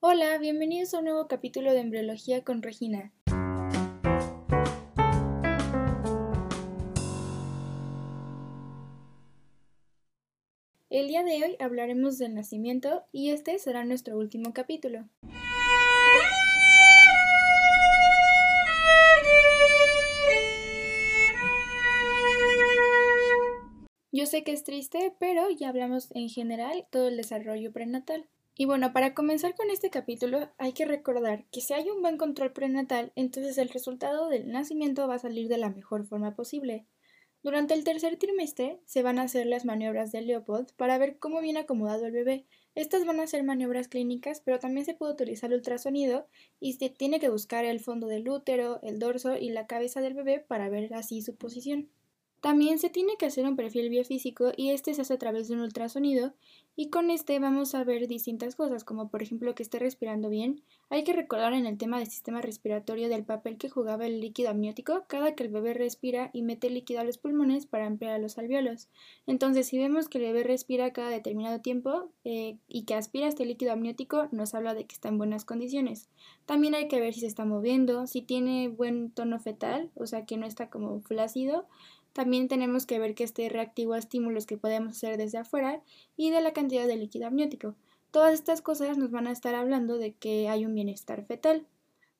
Hola, bienvenidos a un nuevo capítulo de Embriología con Regina. El día de hoy hablaremos del nacimiento y este será nuestro último capítulo. Yo sé que es triste, pero ya hablamos en general todo el desarrollo prenatal. Y bueno, para comenzar con este capítulo hay que recordar que si hay un buen control prenatal, entonces el resultado del nacimiento va a salir de la mejor forma posible. Durante el tercer trimestre se van a hacer las maniobras de Leopold para ver cómo viene acomodado el bebé. Estas van a ser maniobras clínicas, pero también se puede utilizar el ultrasonido y se tiene que buscar el fondo del útero, el dorso y la cabeza del bebé para ver así su posición. También se tiene que hacer un perfil biofísico y este se hace a través de un ultrasonido y con este vamos a ver distintas cosas como por ejemplo que esté respirando bien. Hay que recordar en el tema del sistema respiratorio del papel que jugaba el líquido amniótico cada que el bebé respira y mete líquido a los pulmones para ampliar los alveolos. Entonces si vemos que el bebé respira cada determinado tiempo eh, y que aspira este líquido amniótico nos habla de que está en buenas condiciones. También hay que ver si se está moviendo, si tiene buen tono fetal, o sea que no está como flácido también tenemos que ver que esté reactivo a estímulos que podemos hacer desde afuera y de la cantidad de líquido amniótico. Todas estas cosas nos van a estar hablando de que hay un bienestar fetal.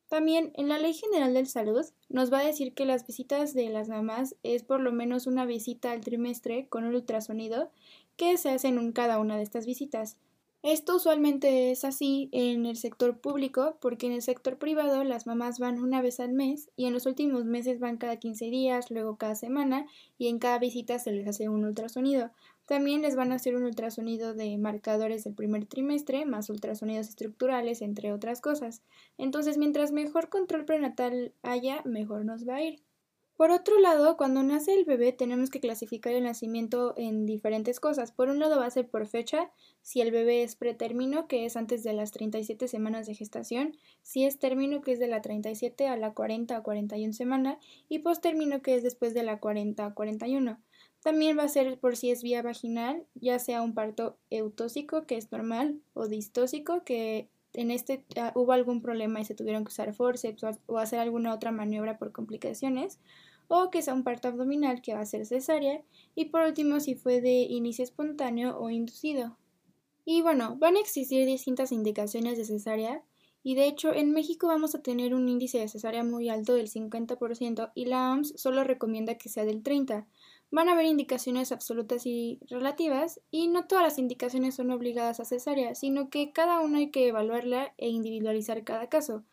También en la Ley General de Salud nos va a decir que las visitas de las mamás es por lo menos una visita al trimestre con un ultrasonido que se hacen en cada una de estas visitas. Esto usualmente es así en el sector público porque en el sector privado las mamás van una vez al mes y en los últimos meses van cada 15 días, luego cada semana y en cada visita se les hace un ultrasonido. También les van a hacer un ultrasonido de marcadores del primer trimestre, más ultrasonidos estructurales, entre otras cosas. Entonces, mientras mejor control prenatal haya, mejor nos va a ir. Por otro lado, cuando nace el bebé tenemos que clasificar el nacimiento en diferentes cosas. Por un lado va a ser por fecha, si el bebé es pretérmino, que es antes de las 37 semanas de gestación, si es término, que es de la 37 a la 40 o 41 semana, y postérmino, que es después de la 40 a 41. También va a ser por si es vía vaginal, ya sea un parto eutóxico, que es normal, o distóxico, que en este ah, hubo algún problema y se tuvieron que usar forceps o hacer alguna otra maniobra por complicaciones, o que sea un parto abdominal que va a ser cesárea, y por último si fue de inicio espontáneo o inducido. Y bueno, van a existir distintas indicaciones de cesárea, y de hecho en México vamos a tener un índice de cesárea muy alto del 50% y la OMS solo recomienda que sea del 30%. Van a haber indicaciones absolutas y relativas, y no todas las indicaciones son obligadas a cesárea, sino que cada una hay que evaluarla e individualizar cada caso.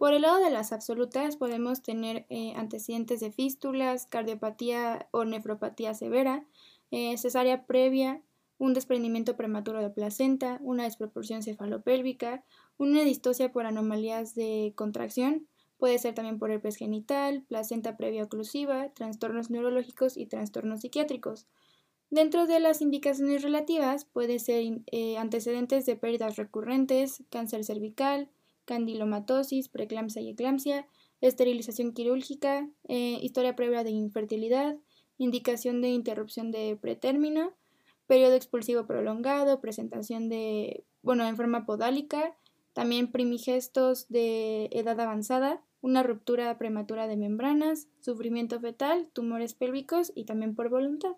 Por el lado de las absolutas podemos tener eh, antecedentes de fístulas, cardiopatía o nefropatía severa, eh, cesárea previa, un desprendimiento prematuro de placenta, una desproporción cefalopélvica, una distosia por anomalías de contracción, puede ser también por herpes genital, placenta previa oclusiva, trastornos neurológicos y trastornos psiquiátricos. Dentro de las indicaciones relativas puede ser eh, antecedentes de pérdidas recurrentes, cáncer cervical, candilomatosis, preeclampsia y eclampsia, esterilización quirúrgica, eh, historia previa de infertilidad, indicación de interrupción de pretérmino, periodo expulsivo prolongado, presentación de, bueno, en forma podálica, también primigestos de edad avanzada, una ruptura prematura de membranas, sufrimiento fetal, tumores pélvicos y también por voluntad.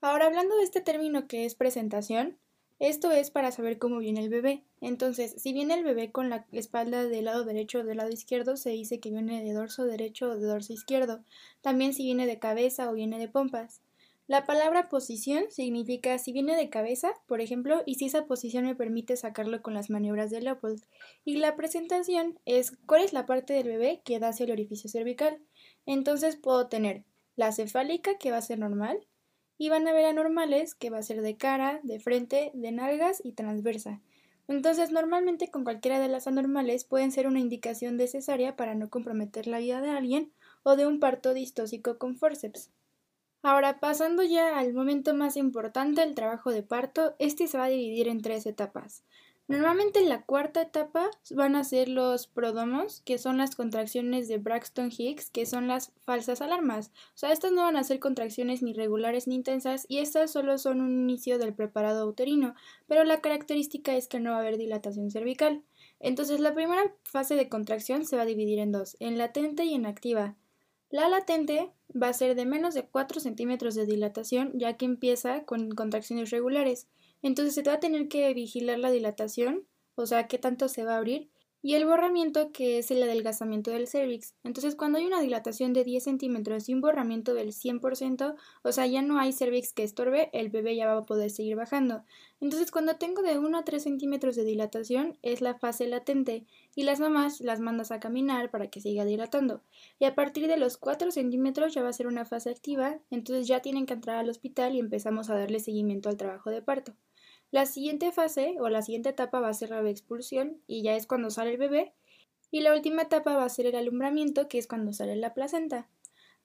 Ahora hablando de este término que es presentación, esto es para saber cómo viene el bebé. Entonces, si viene el bebé con la espalda del lado derecho o del lado izquierdo, se dice que viene de dorso derecho o de dorso izquierdo. También si viene de cabeza o viene de pompas. La palabra posición significa si viene de cabeza, por ejemplo, y si esa posición me permite sacarlo con las maniobras de Leopold. Y la presentación es cuál es la parte del bebé que da hacia el orificio cervical. Entonces puedo tener la cefálica, que va a ser normal, y van a ver anormales que va a ser de cara, de frente, de nalgas y transversa. Entonces, normalmente con cualquiera de las anormales pueden ser una indicación de cesárea para no comprometer la vida de alguien o de un parto distóxico con forceps. Ahora, pasando ya al momento más importante, el trabajo de parto, este se va a dividir en tres etapas. Normalmente en la cuarta etapa van a ser los prodomos, que son las contracciones de Braxton Hicks, que son las falsas alarmas. O sea, estas no van a ser contracciones ni regulares ni intensas y estas solo son un inicio del preparado uterino, pero la característica es que no va a haber dilatación cervical. Entonces la primera fase de contracción se va a dividir en dos, en latente y en activa. La latente va a ser de menos de 4 centímetros de dilatación, ya que empieza con contracciones regulares. Entonces se va a tener que vigilar la dilatación, o sea, qué tanto se va a abrir, y el borramiento, que es el adelgazamiento del cervix. Entonces, cuando hay una dilatación de 10 centímetros y un borramiento del 100%, o sea, ya no hay cervix que estorbe, el bebé ya va a poder seguir bajando. Entonces, cuando tengo de 1 a 3 centímetros de dilatación, es la fase latente, y las mamás las mandas a caminar para que siga dilatando. Y a partir de los 4 centímetros ya va a ser una fase activa, entonces ya tienen que entrar al hospital y empezamos a darle seguimiento al trabajo de parto. La siguiente fase o la siguiente etapa va a ser la expulsión y ya es cuando sale el bebé. Y la última etapa va a ser el alumbramiento, que es cuando sale la placenta.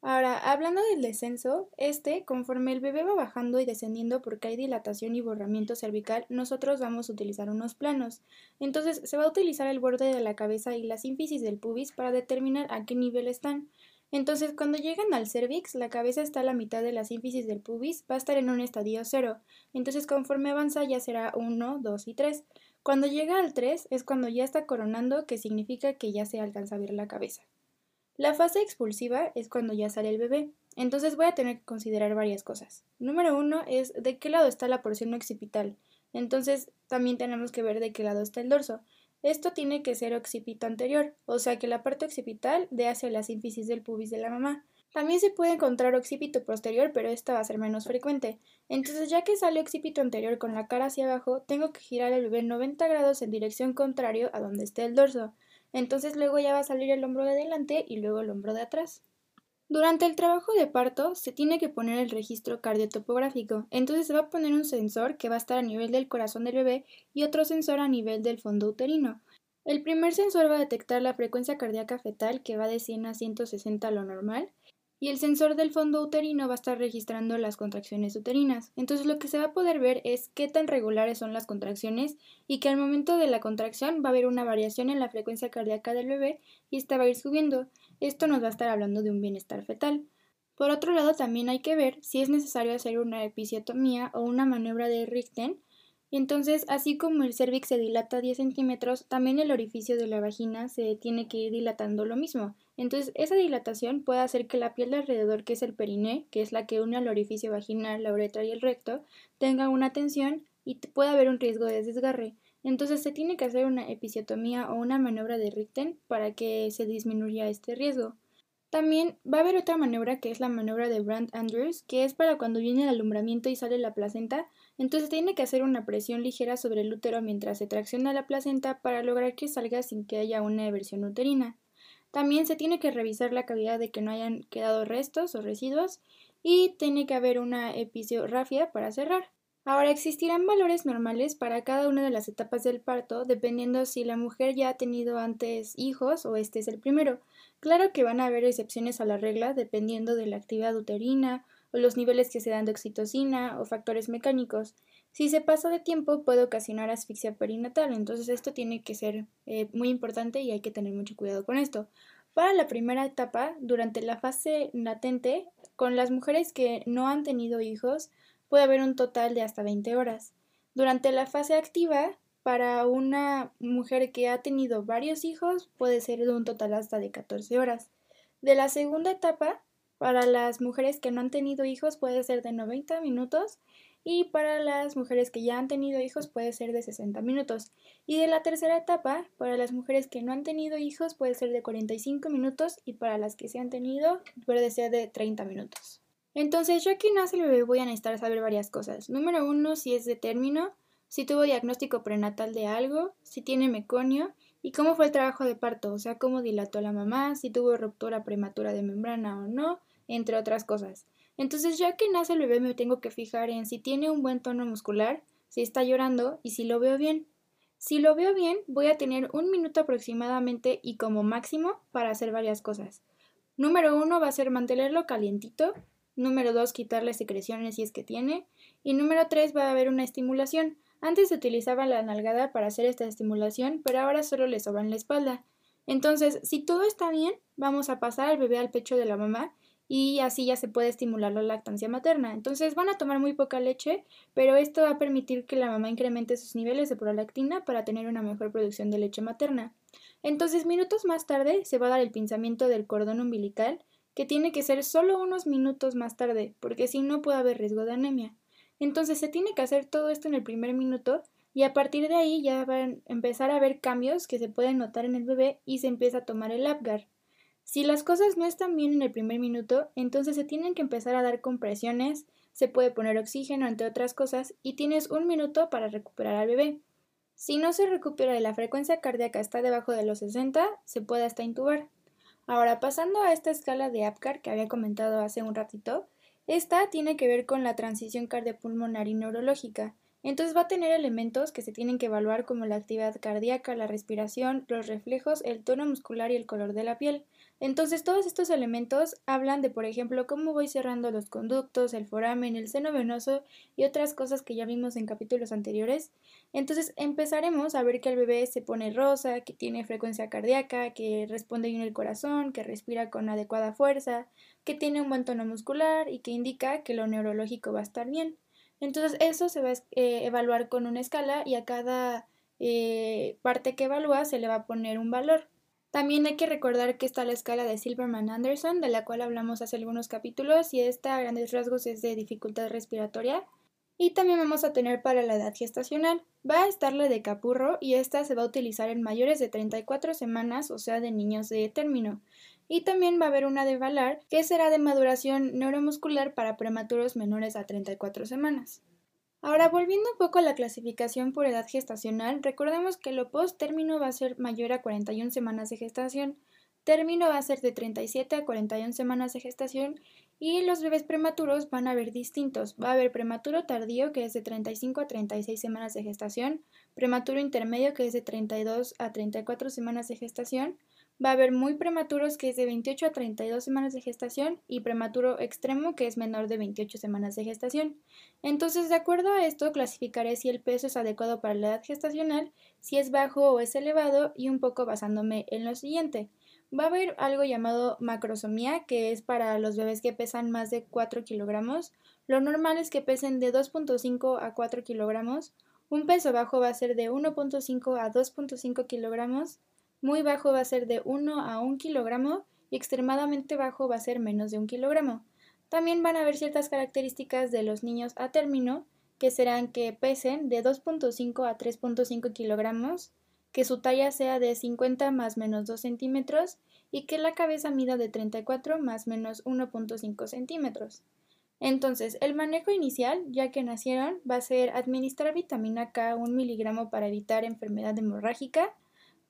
Ahora, hablando del descenso, este, conforme el bebé va bajando y descendiendo porque hay dilatación y borramiento cervical, nosotros vamos a utilizar unos planos. Entonces, se va a utilizar el borde de la cabeza y la sínfisis del pubis para determinar a qué nivel están. Entonces, cuando llegan al cervix, la cabeza está a la mitad de la sínfisis del pubis, va a estar en un estadio 0. Entonces, conforme avanza ya será 1, 2 y 3. Cuando llega al 3 es cuando ya está coronando, que significa que ya se alcanza a ver la cabeza. La fase expulsiva es cuando ya sale el bebé. Entonces voy a tener que considerar varias cosas. Número 1 es de qué lado está la porción occipital. Entonces también tenemos que ver de qué lado está el dorso. Esto tiene que ser occipito anterior, o sea que la parte occipital dé hacia la sínfisis del pubis de la mamá. También se puede encontrar occipito posterior, pero esta va a ser menos frecuente. Entonces, ya que sale occipito anterior con la cara hacia abajo, tengo que girar el bebé 90 grados en dirección contrario a donde esté el dorso. Entonces, luego ya va a salir el hombro de delante y luego el hombro de atrás. Durante el trabajo de parto se tiene que poner el registro cardiotopográfico, entonces se va a poner un sensor que va a estar a nivel del corazón del bebé y otro sensor a nivel del fondo uterino. El primer sensor va a detectar la frecuencia cardíaca fetal que va de 100 a 160 a lo normal y el sensor del fondo uterino va a estar registrando las contracciones uterinas. Entonces lo que se va a poder ver es qué tan regulares son las contracciones y que al momento de la contracción va a haber una variación en la frecuencia cardíaca del bebé y esta va a ir subiendo. Esto nos va a estar hablando de un bienestar fetal. Por otro lado, también hay que ver si es necesario hacer una episiotomía o una maniobra de Richten entonces, así como el cervix se dilata 10 centímetros, también el orificio de la vagina se tiene que ir dilatando lo mismo. Entonces, esa dilatación puede hacer que la piel de alrededor, que es el periné, que es la que une al orificio vaginal, la uretra y el recto, tenga una tensión y pueda haber un riesgo de desgarre. Entonces, se tiene que hacer una episiotomía o una maniobra de Richten para que se disminuya este riesgo. También va a haber otra maniobra que es la maniobra de Brandt Andrews, que es para cuando viene el alumbramiento y sale la placenta, entonces tiene que hacer una presión ligera sobre el útero mientras se tracciona la placenta para lograr que salga sin que haya una eversión uterina. También se tiene que revisar la cavidad de que no hayan quedado restos o residuos y tiene que haber una episiorrafia para cerrar. Ahora existirán valores normales para cada una de las etapas del parto, dependiendo si la mujer ya ha tenido antes hijos o este es el primero. Claro que van a haber excepciones a la regla dependiendo de la actividad uterina o los niveles que se dan de oxitocina o factores mecánicos. Si se pasa de tiempo puede ocasionar asfixia perinatal, entonces esto tiene que ser eh, muy importante y hay que tener mucho cuidado con esto. Para la primera etapa, durante la fase latente, con las mujeres que no han tenido hijos, puede haber un total de hasta 20 horas. Durante la fase activa, para una mujer que ha tenido varios hijos, puede ser de un total hasta de 14 horas. De la segunda etapa, para las mujeres que no han tenido hijos, puede ser de 90 minutos y para las mujeres que ya han tenido hijos puede ser de 60 minutos. Y de la tercera etapa, para las mujeres que no han tenido hijos puede ser de 45 minutos y para las que se han tenido puede ser de 30 minutos. Entonces, yo aquí nace el bebé voy a necesitar saber varias cosas. Número uno, si es de término, si tuvo diagnóstico prenatal de algo, si tiene meconio y cómo fue el trabajo de parto, o sea, cómo dilató la mamá, si tuvo ruptura prematura de membrana o no, entre otras cosas. Entonces, ya que nace el bebé, me tengo que fijar en si tiene un buen tono muscular, si está llorando y si lo veo bien. Si lo veo bien, voy a tener un minuto aproximadamente y como máximo para hacer varias cosas. Número uno va a ser mantenerlo calientito, Número 2, quitarle secreciones si es que tiene. Y número 3, va a haber una estimulación. Antes se utilizaba la nalgada para hacer esta estimulación, pero ahora solo le sobra en la espalda. Entonces, si todo está bien, vamos a pasar al bebé al pecho de la mamá y así ya se puede estimular la lactancia materna. Entonces van a tomar muy poca leche, pero esto va a permitir que la mamá incremente sus niveles de prolactina para tener una mejor producción de leche materna. Entonces, minutos más tarde se va a dar el pinzamiento del cordón umbilical, que tiene que ser solo unos minutos más tarde, porque si no puede haber riesgo de anemia. Entonces se tiene que hacer todo esto en el primer minuto y a partir de ahí ya van a empezar a haber cambios que se pueden notar en el bebé y se empieza a tomar el Apgar. Si las cosas no están bien en el primer minuto, entonces se tienen que empezar a dar compresiones, se puede poner oxígeno, entre otras cosas, y tienes un minuto para recuperar al bebé. Si no se recupera y la frecuencia cardíaca está debajo de los 60, se puede hasta intubar. Ahora, pasando a esta escala de APGAR que había comentado hace un ratito, esta tiene que ver con la transición cardiopulmonar y neurológica. Entonces va a tener elementos que se tienen que evaluar como la actividad cardíaca, la respiración, los reflejos, el tono muscular y el color de la piel. Entonces todos estos elementos hablan de, por ejemplo, cómo voy cerrando los conductos, el foramen, el seno venoso y otras cosas que ya vimos en capítulos anteriores. Entonces empezaremos a ver que el bebé se pone rosa, que tiene frecuencia cardíaca, que responde bien el corazón, que respira con adecuada fuerza, que tiene un buen tono muscular y que indica que lo neurológico va a estar bien. Entonces eso se va a eh, evaluar con una escala y a cada eh, parte que evalúa se le va a poner un valor. También hay que recordar que está la escala de Silverman-Anderson, de la cual hablamos hace algunos capítulos, y esta a grandes rasgos es de dificultad respiratoria. Y también vamos a tener para la edad gestacional. Va a estar la de Capurro y esta se va a utilizar en mayores de 34 semanas, o sea, de niños de término. Y también va a haber una de Valar, que será de maduración neuromuscular para prematuros menores a 34 semanas. Ahora, volviendo un poco a la clasificación por edad gestacional, recordemos que lo post-término va a ser mayor a 41 semanas de gestación, término va a ser de 37 a 41 semanas de gestación y los bebés prematuros van a haber distintos. Va a haber prematuro tardío que es de 35 a 36 semanas de gestación, prematuro intermedio que es de 32 a 34 semanas de gestación, Va a haber muy prematuros que es de 28 a 32 semanas de gestación y prematuro extremo que es menor de 28 semanas de gestación. Entonces, de acuerdo a esto, clasificaré si el peso es adecuado para la edad gestacional, si es bajo o es elevado y un poco basándome en lo siguiente. Va a haber algo llamado macrosomía, que es para los bebés que pesan más de 4 kilogramos. Lo normal es que pesen de 2.5 a 4 kilogramos. Un peso bajo va a ser de 1.5 a 2.5 kilogramos muy bajo va a ser de 1 a 1 kilogramo y extremadamente bajo va a ser menos de 1 kilogramo. También van a haber ciertas características de los niños a término, que serán que pesen de 2.5 a 3.5 kilogramos, que su talla sea de 50 más menos 2 centímetros y que la cabeza mida de 34 más menos 1.5 centímetros. Entonces, el manejo inicial, ya que nacieron, va a ser administrar vitamina K 1 miligramo para evitar enfermedad hemorrágica,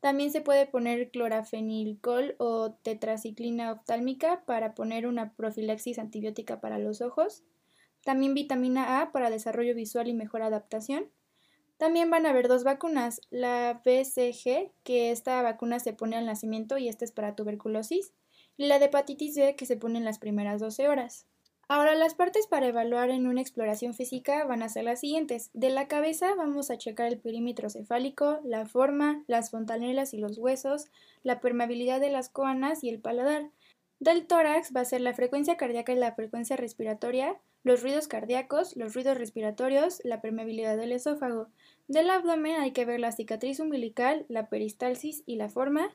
también se puede poner clorafenilcol o tetraciclina oftálmica para poner una profilaxis antibiótica para los ojos. También vitamina A para desarrollo visual y mejor adaptación. También van a haber dos vacunas, la BCG, que esta vacuna se pone al nacimiento y esta es para tuberculosis, y la de hepatitis B, que se pone en las primeras 12 horas. Ahora las partes para evaluar en una exploración física van a ser las siguientes. De la cabeza vamos a checar el perímetro cefálico, la forma, las fontanelas y los huesos, la permeabilidad de las coanas y el paladar. Del tórax va a ser la frecuencia cardíaca y la frecuencia respiratoria, los ruidos cardíacos, los ruidos respiratorios, la permeabilidad del esófago. Del abdomen hay que ver la cicatriz umbilical, la peristalsis y la forma.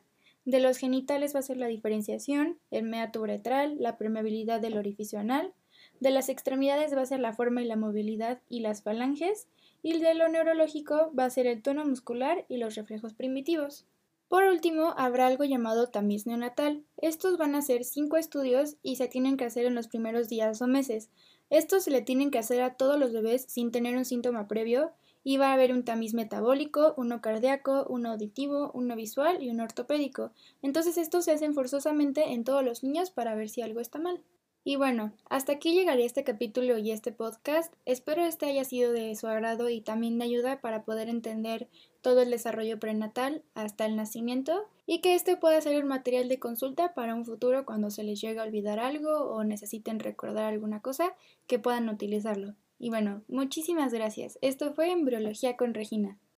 De los genitales va a ser la diferenciación, el meato uretral, la permeabilidad del orificio anal. De las extremidades va a ser la forma y la movilidad y las falanges. Y de lo neurológico va a ser el tono muscular y los reflejos primitivos. Por último, habrá algo llamado tamiz neonatal. Estos van a ser cinco estudios y se tienen que hacer en los primeros días o meses. Estos se le tienen que hacer a todos los bebés sin tener un síntoma previo y va a haber un tamiz metabólico, uno cardíaco, uno auditivo, uno visual y uno ortopédico. Entonces estos se hacen forzosamente en todos los niños para ver si algo está mal. Y bueno, hasta aquí llegaría este capítulo y este podcast. Espero este haya sido de su agrado y también de ayuda para poder entender todo el desarrollo prenatal hasta el nacimiento y que este pueda ser un material de consulta para un futuro cuando se les llegue a olvidar algo o necesiten recordar alguna cosa que puedan utilizarlo. Y bueno, muchísimas gracias. Esto fue Embriología con Regina.